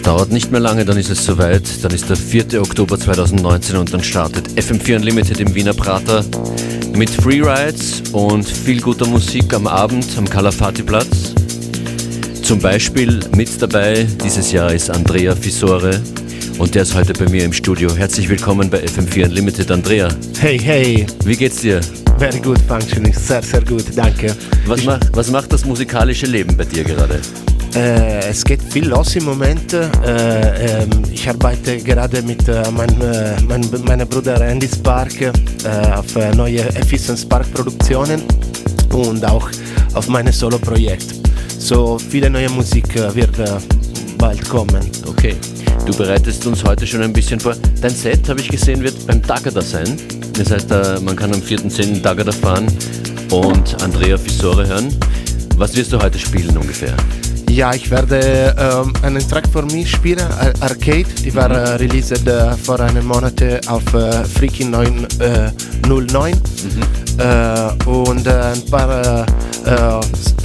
Es dauert nicht mehr lange, dann ist es soweit. Dann ist der 4. Oktober 2019 und dann startet FM4 Unlimited im Wiener Prater mit Freerides und viel guter Musik am Abend am Calafati-Platz. Zum Beispiel mit dabei dieses Jahr ist Andrea Fisore und der ist heute bei mir im Studio. Herzlich willkommen bei FM4 Unlimited, Andrea. Hey, hey. Wie geht's dir? Very good functioning, sehr, sehr gut, danke. Was, macht, was macht das musikalische Leben bei dir gerade? Äh, es geht viel los im Moment. Äh, äh, ich arbeite gerade mit äh, mein, äh, mein, meinem Bruder Andy Spark äh, auf neue Efficient Spark Produktionen und auch auf meinem Solo-Projekt. So viele neue Musik wird bald kommen. Okay. Du bereitest uns heute schon ein bisschen vor. Dein Set, habe ich gesehen, wird beim Dagada sein. Das heißt, man kann am 4.10. Dagada fahren und Andrea Fisore hören. Was wirst du heute spielen ungefähr? Ja, ich werde ähm, einen Track von mir spielen, Arcade. Die war äh, released äh, vor einem Monat auf äh, Freaky 909. Äh, mhm. Und ein paar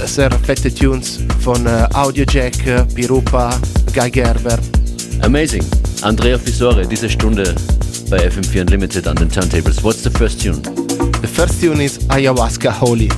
sehr fette Tunes von Audiojack, Pirupa, Guy Gerber. Amazing. Andrea Fisore, diese Stunde bei FM4 Unlimited an den Turntables. What's the first tune? The first tune is Ayahuasca Holy.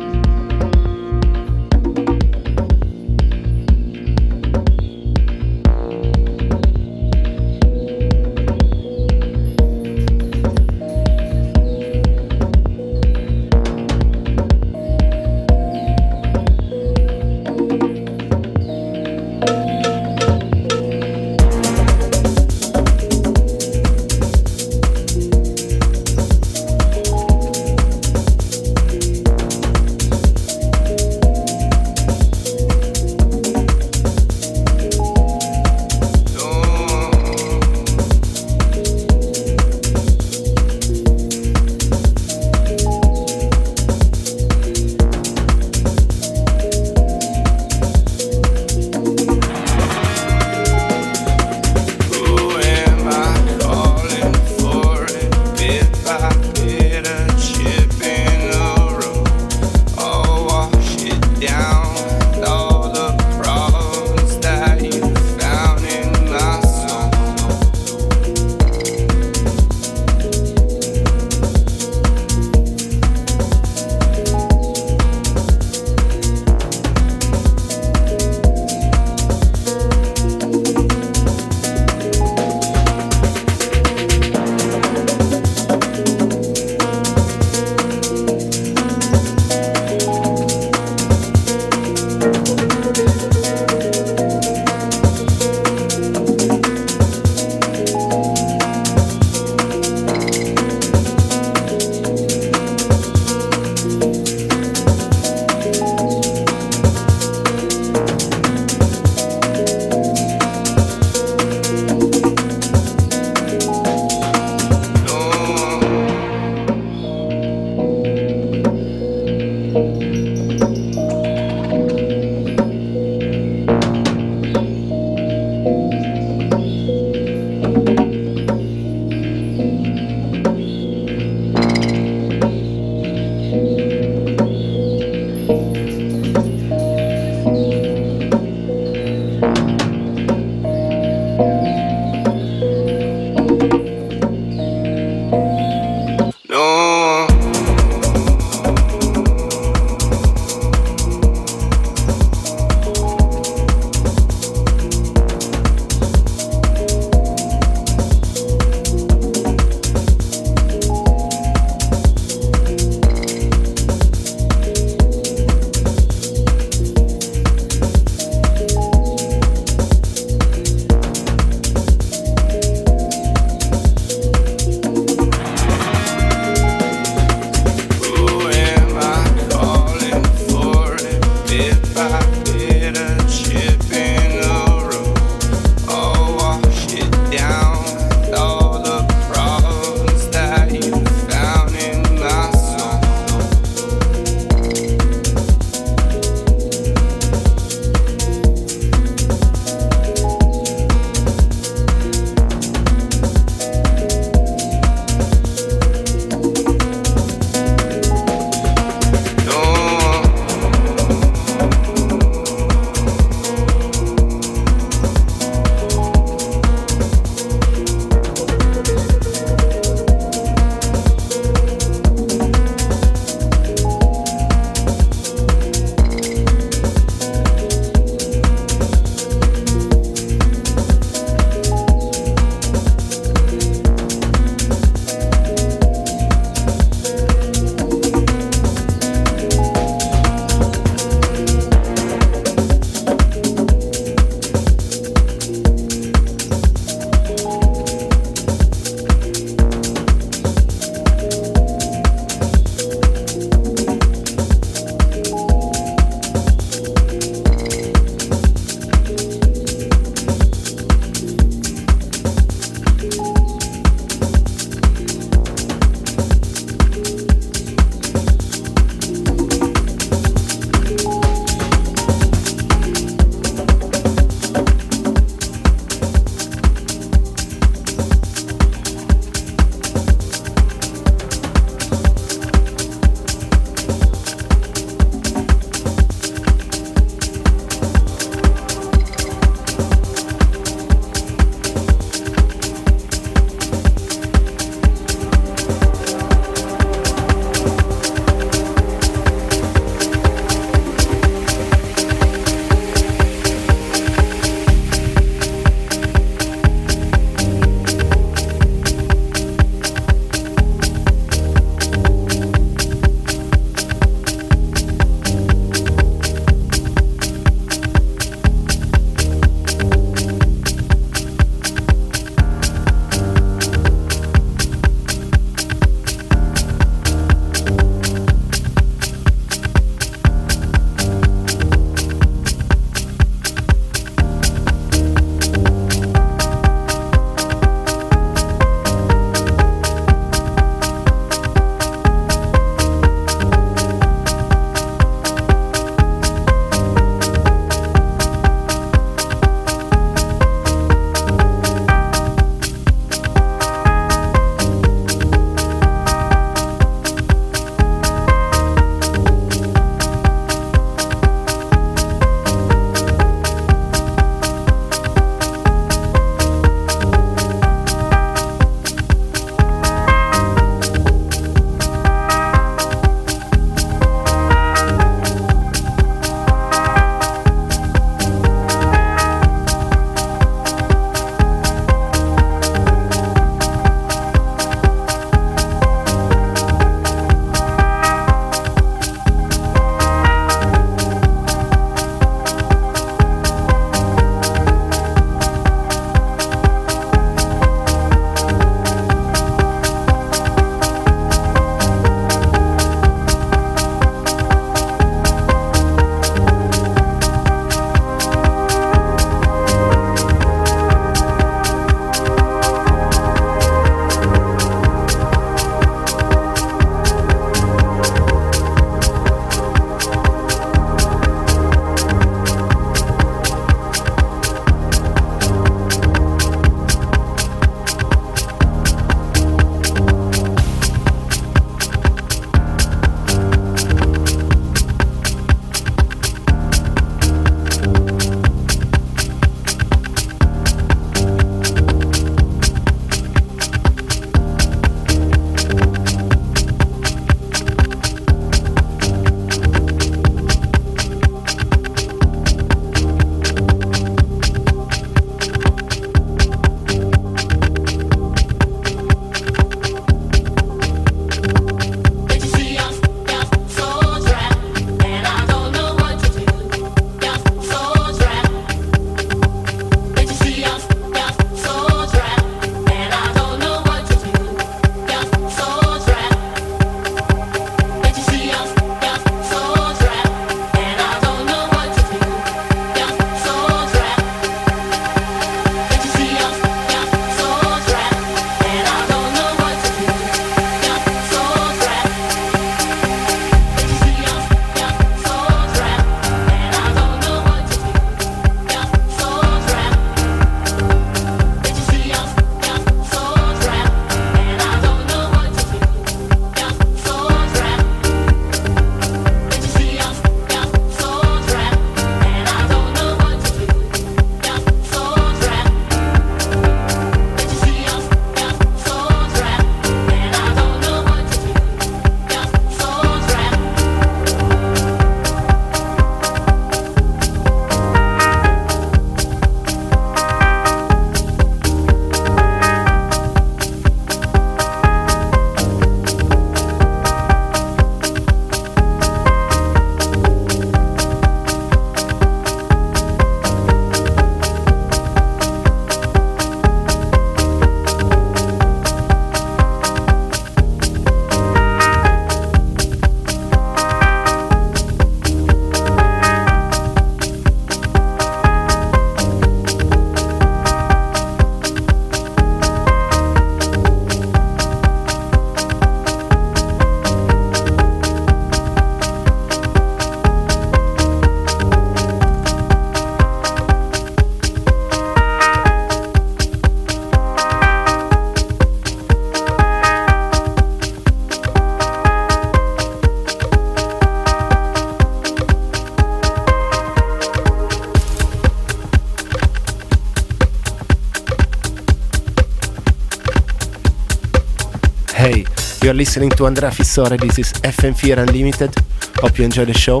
You're listening to Andrea Fissore. This is FM4 Unlimited. Hope you enjoy the show.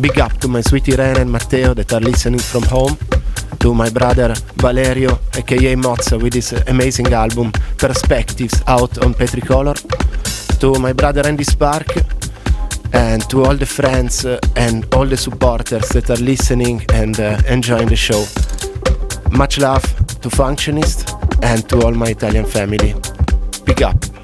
Big up to my sweet Irene and Matteo that are listening from home. To my brother Valerio, aka Mozza, with his amazing album Perspectives out on Petricolor. To my brother Andy Spark, and to all the friends uh, and all the supporters that are listening and uh, enjoying the show. Much love to Functionist and to all my Italian family. Big up.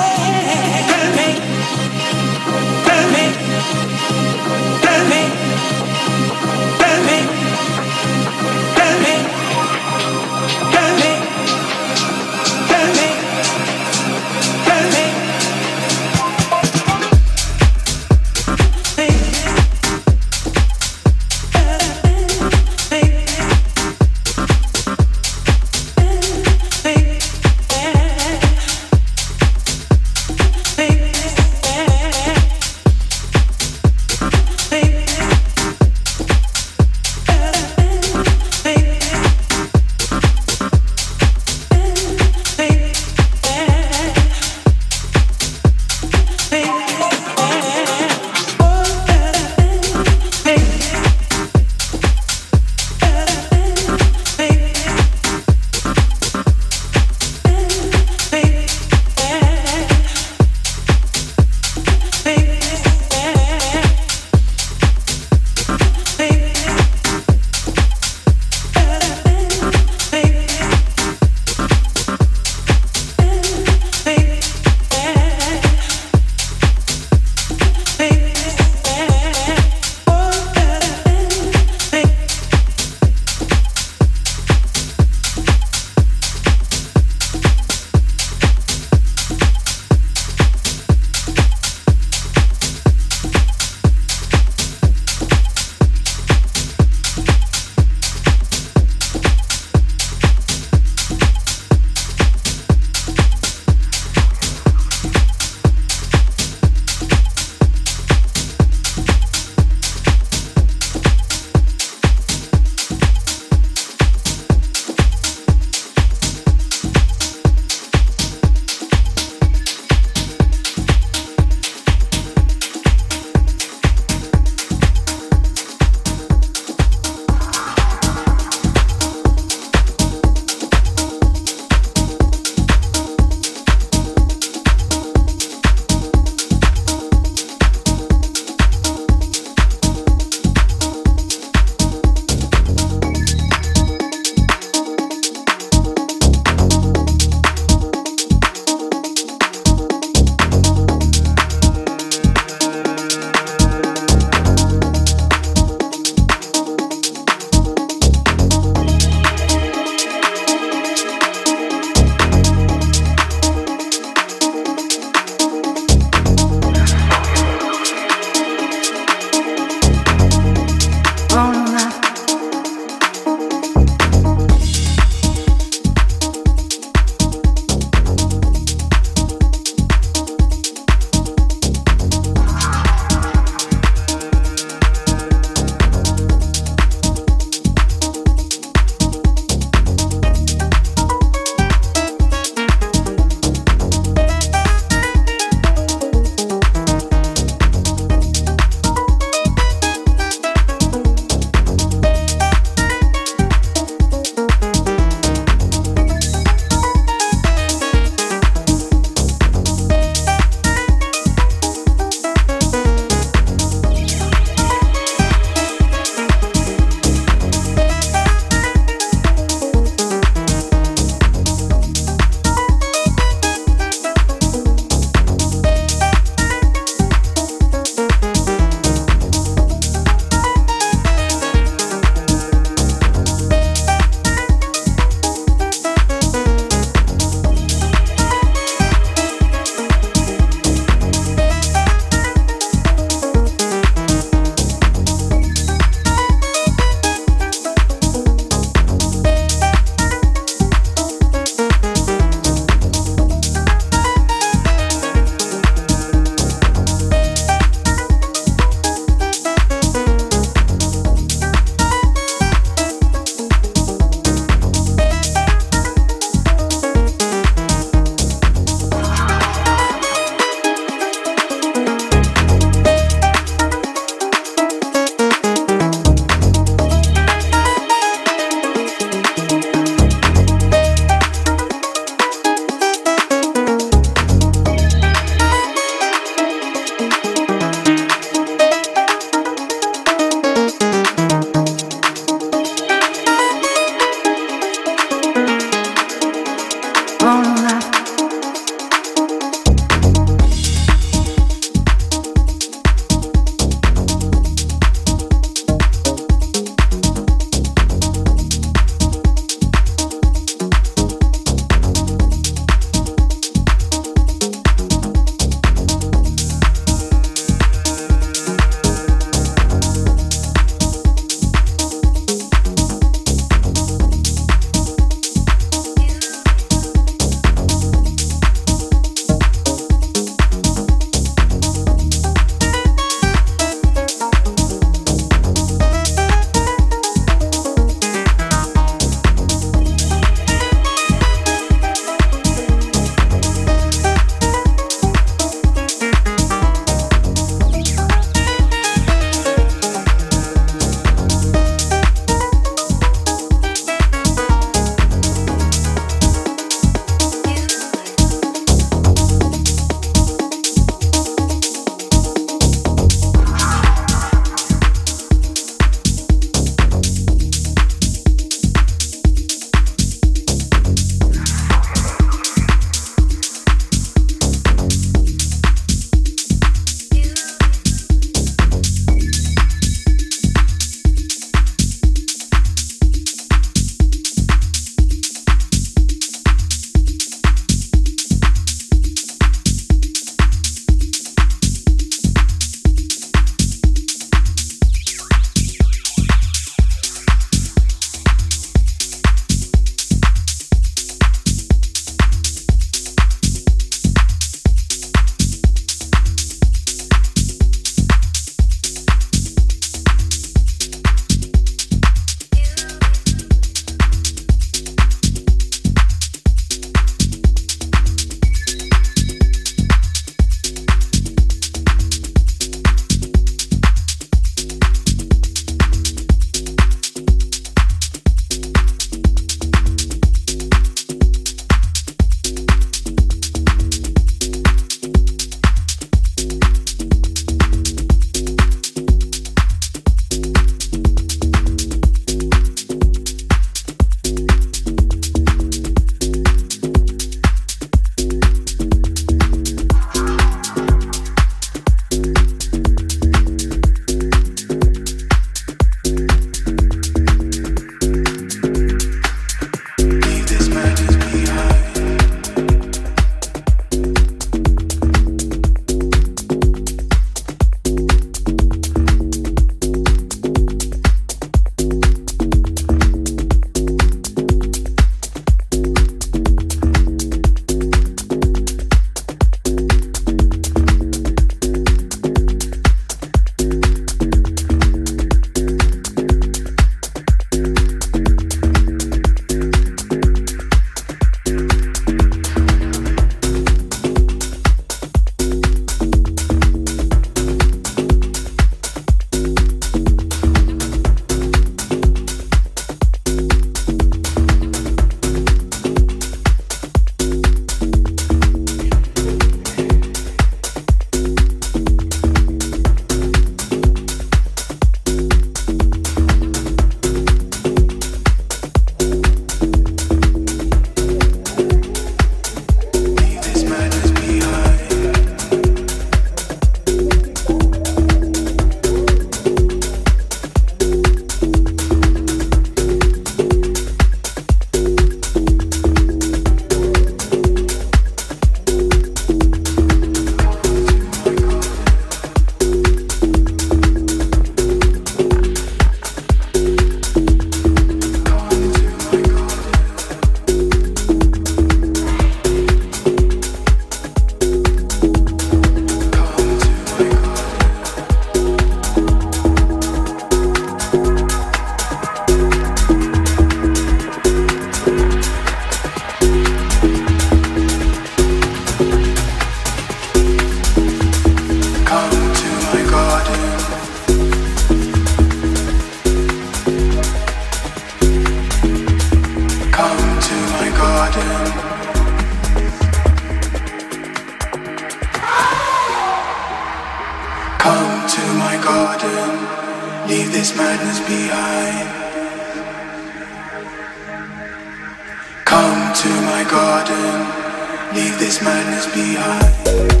Behind.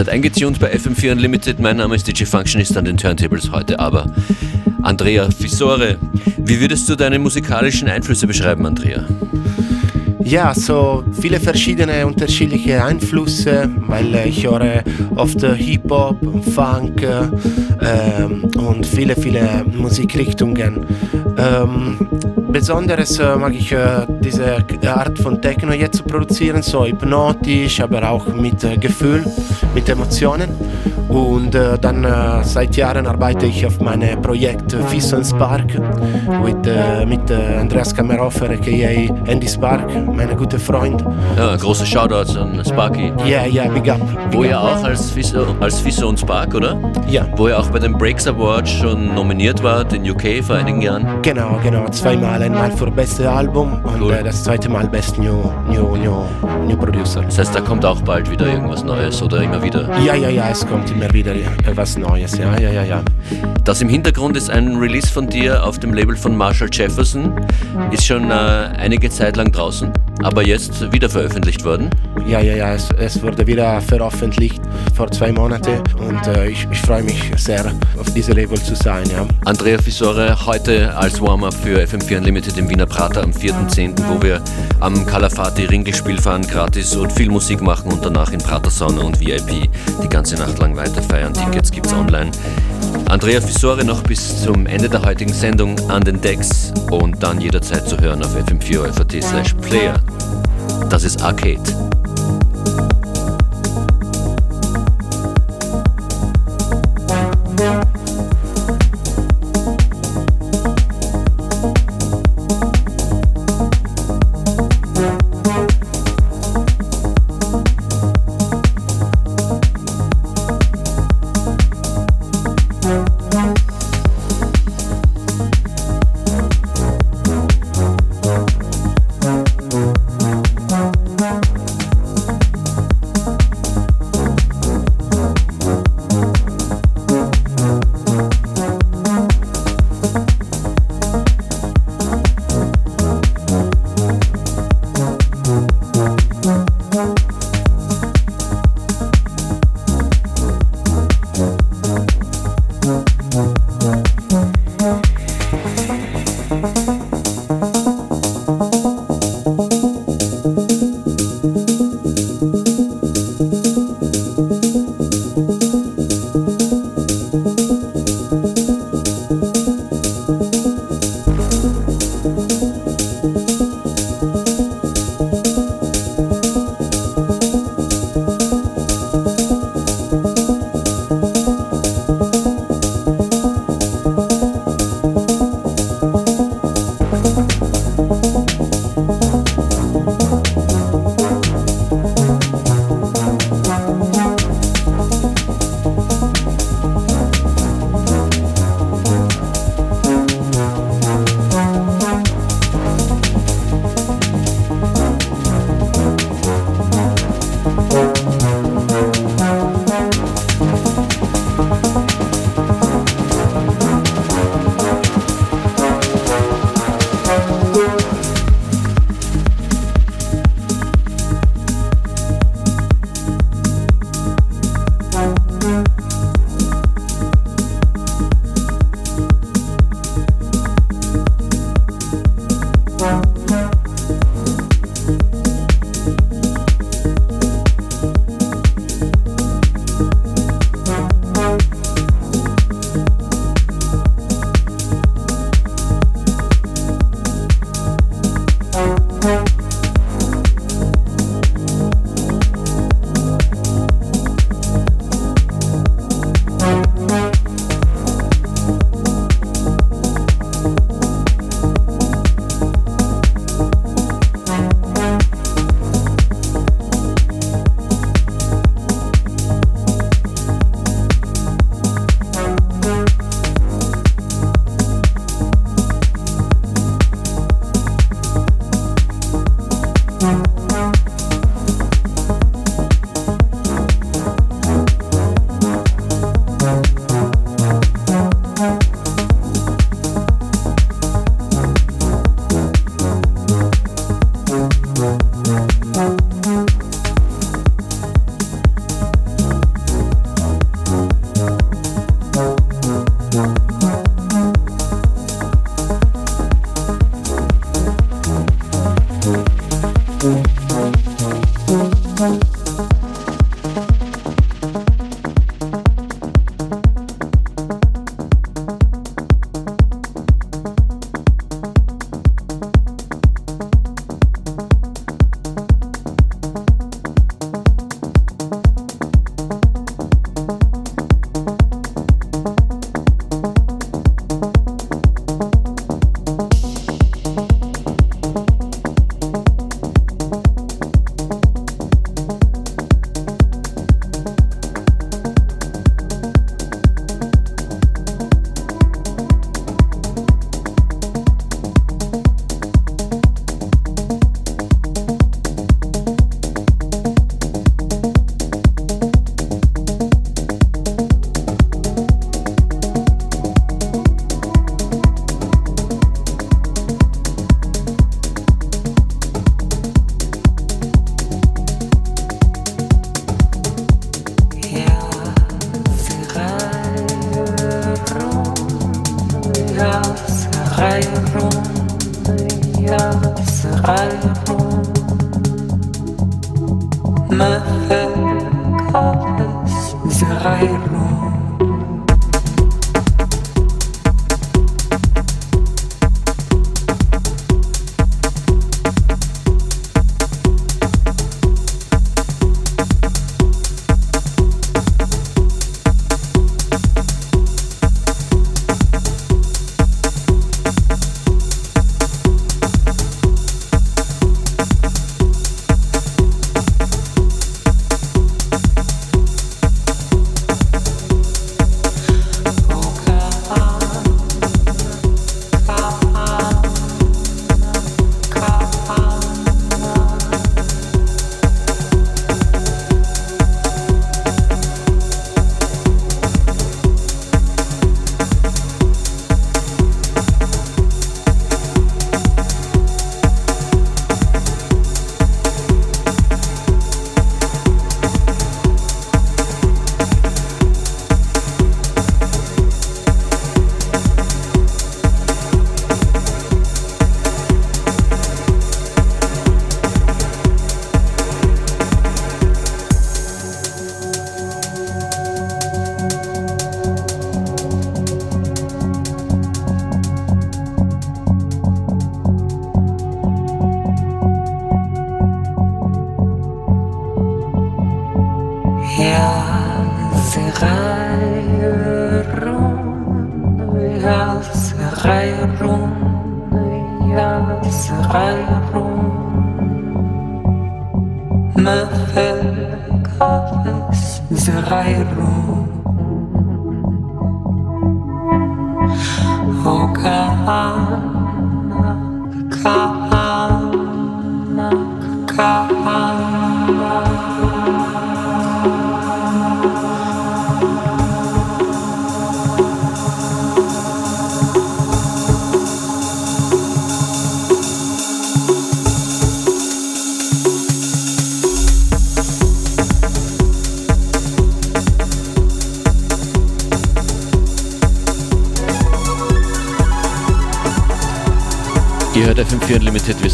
Seid eingetunt bei FM4 Unlimited. Mein Name ist DJ Functionist an den Turntables heute, aber Andrea Fisore. Wie würdest du deine musikalischen Einflüsse beschreiben, Andrea? Ja, so viele verschiedene unterschiedliche Einflüsse, weil ich höre oft Hip-Hop, Funk äh, und viele, viele Musikrichtungen. Ähm, besonders äh, mag ich äh, diese Art von Techno jetzt zu produzieren, so hypnotisch, aber auch mit äh, Gefühl, mit Emotionen. Und äh, dann äh, seit Jahren arbeite ich auf meinem Projekt äh, Fisso Spark mit, mit Andreas Kammerhofer, aka Andy Spark, mein guter Freund. Ja, große Shoutouts an Sparky. Ja, ja, big up. Wo big ja up. auch als Fisso, als Fisso und Spark, oder? Ja, Wo er auch bei den Breaks Awards schon nominiert war, den UK vor einigen Jahren. Genau, genau. Zweimal. Einmal für beste Album und Cool. äh, das zweite Mal Best New, New, New, New Producer. Das heißt, da kommt auch bald wieder irgendwas Neues oder immer wieder. Ja, ja, ja, es kommt immer wieder ja, was Neues. Ja, ja, ja, ja. Das im Hintergrund ist ein Release von dir auf dem Label von Marshall Jefferson. Ist schon äh, einige Zeit lang draußen, aber jetzt wieder veröffentlicht worden. Ja, ja, ja, es, es wurde wieder veröffentlicht vor zwei Monaten und äh, ich, ich freue mich sehr, auf diesem Label zu sein. Ja. Andrea Fisore heute als Warm-up für FM4 Unlimited im Wiener Prater am 4.10., wo wir am Calafati Ringelspiel fahren, gratis und viel Musik machen und danach in Prater Sauna und VIP die ganze Nacht lang weiter feiern. Tickets gibt's online. Andrea Fisore noch bis zum Ende der heutigen Sendung an den Decks und dann jederzeit zu hören auf fm4 slash player. Das ist Arcade.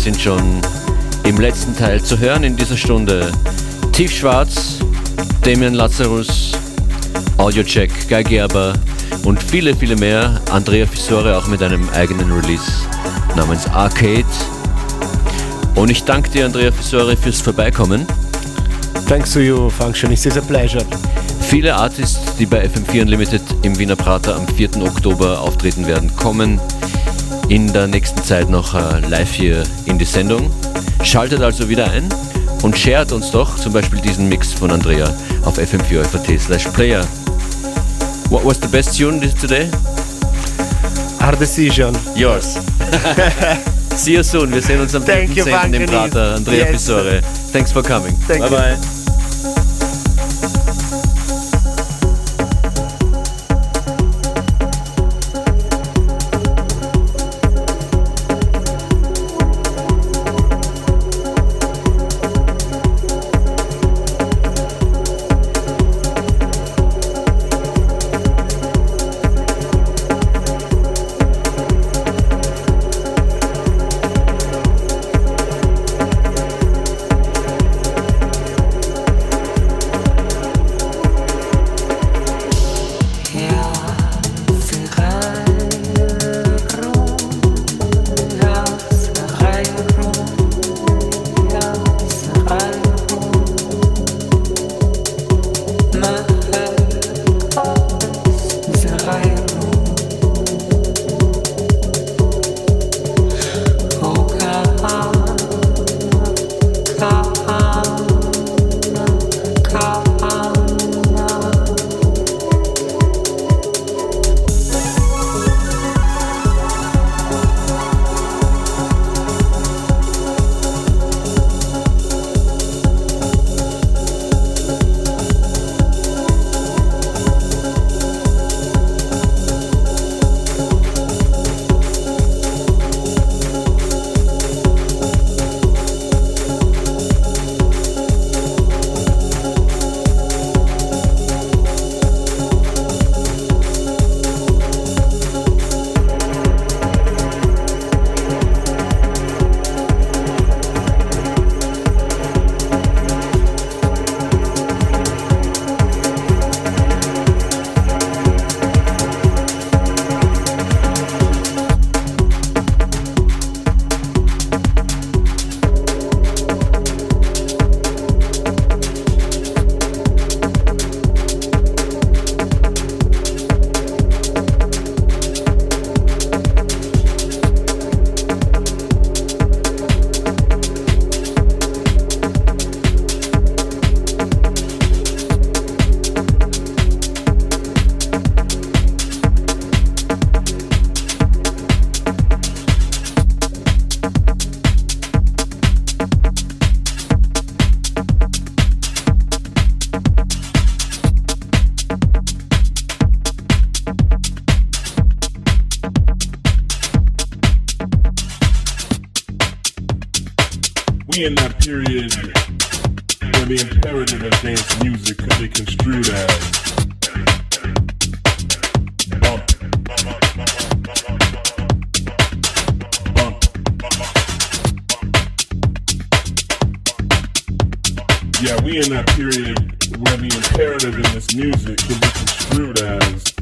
Sind schon im letzten Teil zu hören in dieser Stunde. Tiefschwarz, Damian Lazarus, Audiocheck, Guy Gerber und viele, viele mehr. Andrea Fissore auch mit einem eigenen Release namens Arcade. Und ich danke dir, Andrea Fissore, fürs Vorbeikommen. Thanks to you, Functionist. It's a pleasure. Viele Artists, die bei FM4 Unlimited im Wiener Prater am 4. Oktober auftreten werden, kommen in der nächsten Zeit noch äh, live hier in die Sendung. Schaltet also wieder ein und shared uns doch zum Beispiel diesen Mix von Andrea auf fm4 slash player. What was the best tune today? Our decision. Yours. See you soon. Wir sehen uns am 10. im Prater. Andrea yes. Pisore. Thanks for coming. Thank bye you. bye. In that period where the imperative of dance music could be construed as. Yeah, we in that period where the imperative in this music could be construed as